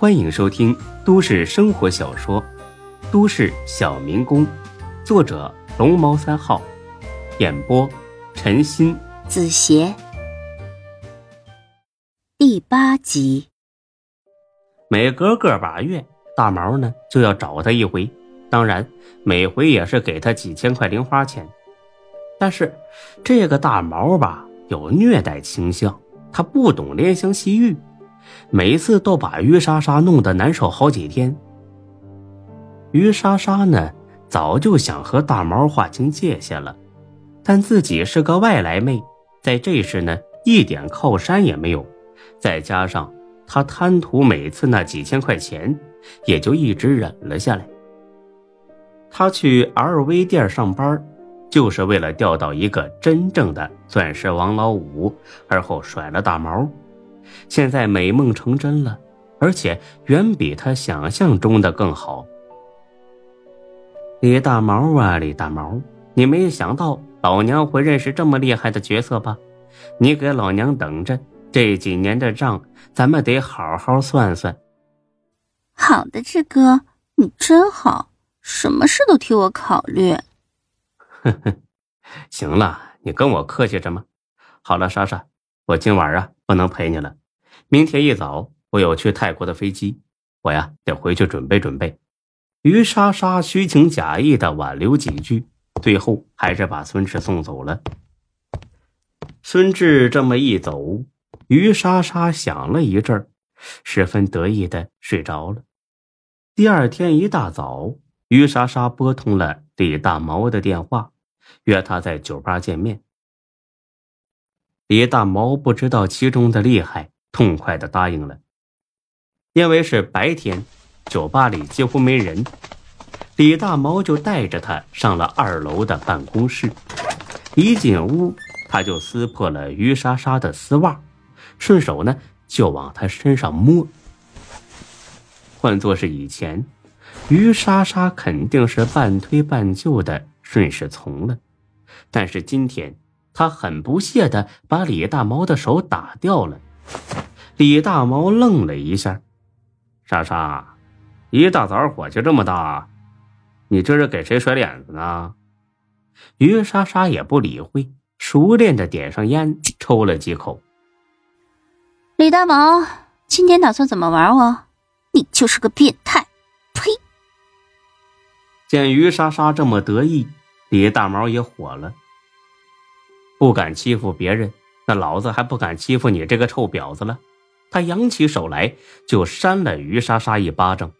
欢迎收听都市生活小说《都市小民工》，作者龙猫三号，演播陈鑫、子邪，第八集。每隔个把月，大毛呢就要找他一回，当然每回也是给他几千块零花钱。但是这个大毛吧，有虐待倾向，他不懂怜香惜玉。每次都把于莎莎弄得难受好几天。于莎莎呢，早就想和大毛划清界限了，但自己是个外来妹，在这时呢，一点靠山也没有，再加上她贪图每次那几千块钱，也就一直忍了下来。她去 LV 店上班，就是为了钓到一个真正的钻石王老五，而后甩了大毛。现在美梦成真了，而且远比他想象中的更好。李大毛啊，李大毛，你没想到老娘会认识这么厉害的角色吧？你给老娘等着，这几年的账咱们得好好算算。好的，志哥，你真好，什么事都替我考虑。呵呵，行了，你跟我客气什么？好了，莎莎，我今晚啊不能陪你了。明天一早，我有去泰国的飞机，我呀得回去准备准备。于莎莎虚情假意的挽留几句，最后还是把孙志送走了。孙志这么一走，于莎莎想了一阵，十分得意的睡着了。第二天一大早，于莎莎拨通了李大毛的电话，约他在酒吧见面。李大毛不知道其中的厉害。痛快的答应了，因为是白天，酒吧里几乎没人。李大毛就带着他上了二楼的办公室。一进屋，他就撕破了于莎莎的丝袜，顺手呢就往她身上摸。换做是以前，于莎莎肯定是半推半就的顺势从了，但是今天，她很不屑的把李大毛的手打掉了。李大毛愣了一下，莎莎，一大早火气这么大，你这是给谁甩脸子呢？于莎莎也不理会，熟练的点上烟，抽了几口。李大毛，今天打算怎么玩我？你就是个变态！呸！见于莎莎这么得意，李大毛也火了。不敢欺负别人，那老子还不敢欺负你这个臭婊子了。他扬起手来，就扇了于莎莎一巴掌。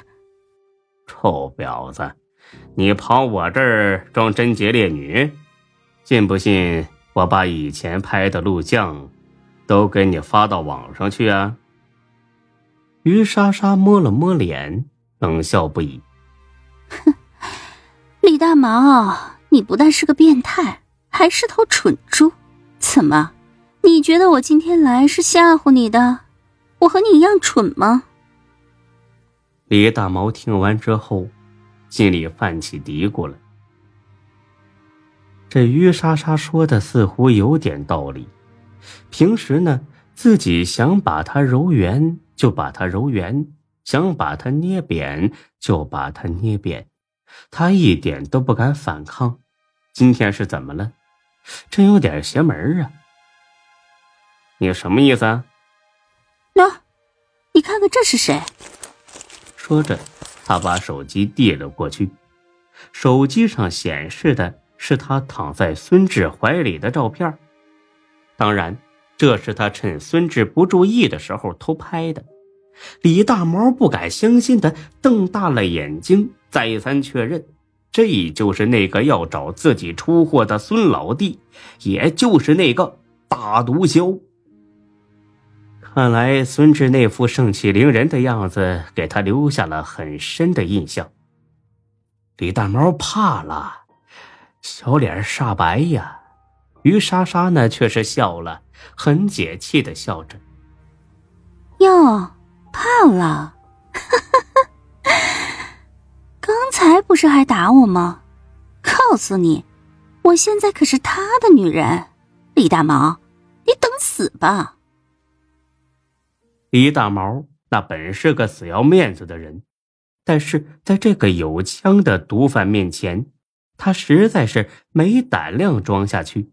臭婊子，你跑我这儿装贞洁烈女，信不信我把以前拍的录像都给你发到网上去啊？于莎莎摸了摸脸，冷笑不已。哼，李大毛，你不但是个变态，还是头蠢猪，怎么？你觉得我今天来是吓唬你的？我和你一样蠢吗？李大毛听完之后，心里泛起嘀咕了。这于莎莎说的似乎有点道理。平时呢，自己想把它揉圆就把它揉圆，想把它捏扁就把它捏扁，她一点都不敢反抗。今天是怎么了？真有点邪门啊！你什么意思啊？喏，你看看这是谁？说着，他把手机递了过去。手机上显示的是他躺在孙志怀里的照片。当然，这是他趁孙志不注意的时候偷拍的。李大毛不敢相信的瞪大了眼睛，再三确认：这就是那个要找自己出货的孙老弟，也就是那个大毒枭。看来孙志那副盛气凌人的样子给他留下了很深的印象。李大毛怕了，小脸煞白呀。于莎莎呢，却是笑了，很解气的笑着。哟，怕了？哈 哈是还打我吗？告诉你，我现在可是他的女人。李大毛，你等死吧！李大毛那本是个死要面子的人，但是在这个有枪的毒贩面前，他实在是没胆量装下去。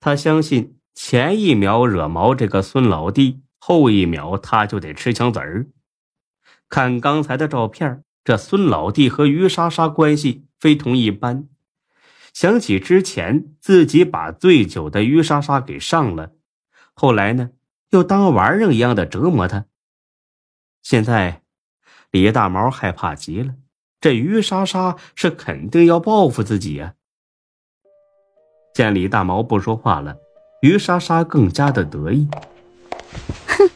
他相信前一秒惹毛这个孙老弟，后一秒他就得吃枪子儿。看刚才的照片，这孙老弟和于莎莎关系非同一般。想起之前自己把醉酒的于莎莎给上了，后来呢又当玩意儿一样的折磨她。现在，李大毛害怕极了，这于莎莎是肯定要报复自己呀。见李大毛不说话了，于莎莎更加的得意。哼，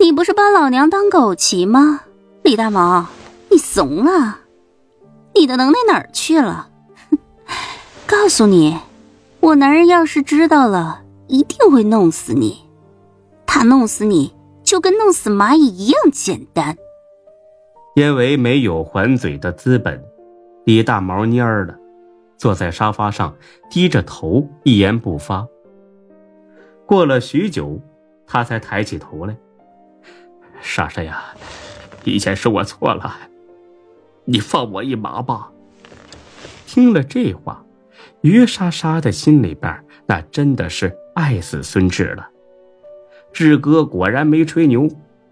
你不是把老娘当狗骑吗？李大毛，你怂了？你的能耐哪儿去了？告诉你，我男人要是知道了，一定会弄死你。他弄死你就跟弄死蚂蚁一样简单。因为没有还嘴的资本，李大毛蔫儿了，坐在沙发上，低着头，一言不发。过了许久，他才抬起头来：“莎莎呀，以前是我错了，你放我一马吧。”听了这话。于莎莎的心里边，那真的是爱死孙志了。志哥果然没吹牛，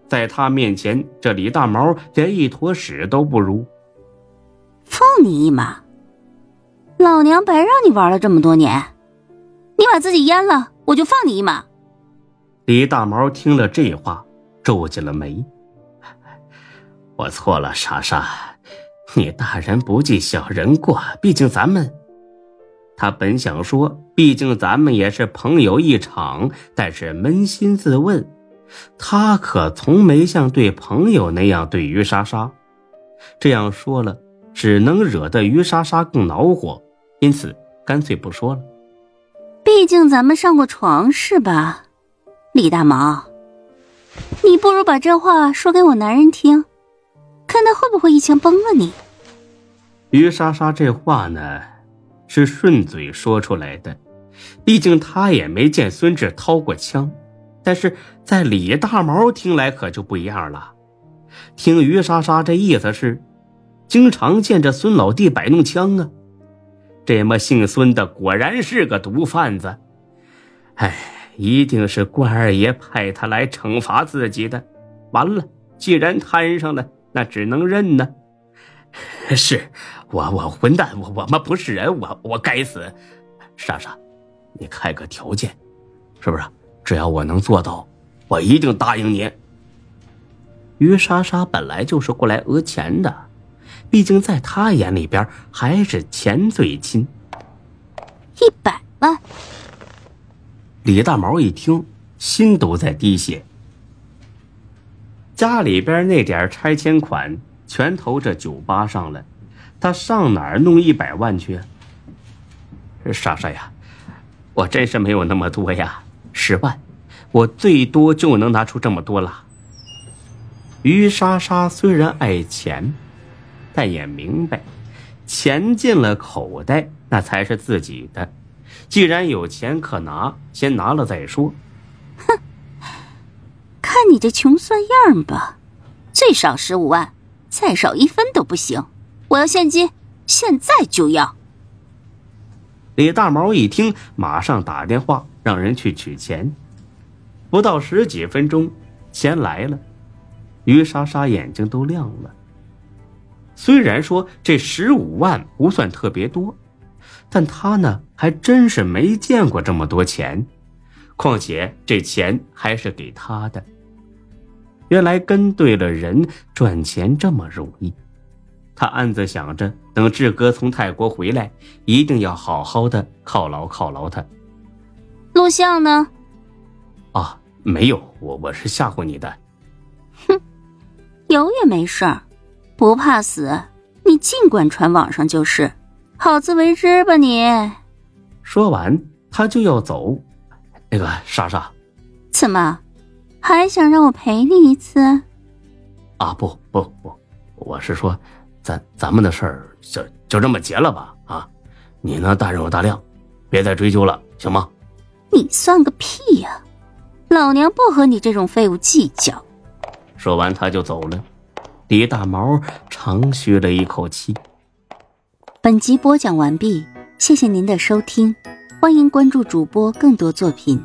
在他面前，这李大毛连一坨屎都不如。放你一马，老娘白让你玩了这么多年，你把自己阉了，我就放你一马。李大毛听了这话，皱起了眉。我错了，莎莎，你大人不计小人过，毕竟咱们。他本想说，毕竟咱们也是朋友一场，但是扪心自问，他可从没像对朋友那样对于莎莎。这样说了，只能惹得于莎莎更恼火，因此干脆不说了。毕竟咱们上过床是吧，李大毛？你不如把这话说给我男人听，看他会不会一枪崩了你。于莎莎这话呢？是顺嘴说出来的，毕竟他也没见孙志掏过枪，但是在李大毛听来可就不一样了。听于莎莎这意思是，经常见着孙老弟摆弄枪啊，这么姓孙的果然是个毒贩子。哎，一定是关二爷派他来惩罚自己的。完了，既然摊上了，那只能认呢。是。我我混蛋，我我们不是人，我我该死。莎莎，你开个条件，是不是？只要我能做到，我一定答应你。于莎莎本来就是过来讹钱的，毕竟在她眼里边还是钱最亲。一百万。李大毛一听，心都在滴血。家里边那点拆迁款全投这酒吧上了。他上哪儿弄一百万去？莎莎呀，我真是没有那么多呀，十万，我最多就能拿出这么多了。于莎莎虽然爱钱，但也明白，钱进了口袋那才是自己的。既然有钱可拿，先拿了再说。哼，看你这穷酸样吧，最少十五万，再少一分都不行。我要现金，现在就要。李大毛一听，马上打电话让人去取钱。不到十几分钟，钱来了，于莎莎眼睛都亮了。虽然说这十五万不算特别多，但他呢还真是没见过这么多钱，况且这钱还是给他的。原来跟对了人，赚钱这么容易。他暗自想着，等志哥从泰国回来，一定要好好的犒劳犒劳他。录像呢？啊，没有，我我是吓唬你的。哼，有也没事儿，不怕死，你尽管传网上就是，好自为之吧你。说完，他就要走。那个莎莎，怎么，还想让我陪你一次？啊，不不不，我是说。咱咱们的事儿就就这么结了吧啊！你呢大人有大量，别再追究了，行吗？你算个屁呀！老娘不和你这种废物计较。说完，他就走了。李大毛长吁了一口气。本集播讲完毕，谢谢您的收听，欢迎关注主播更多作品。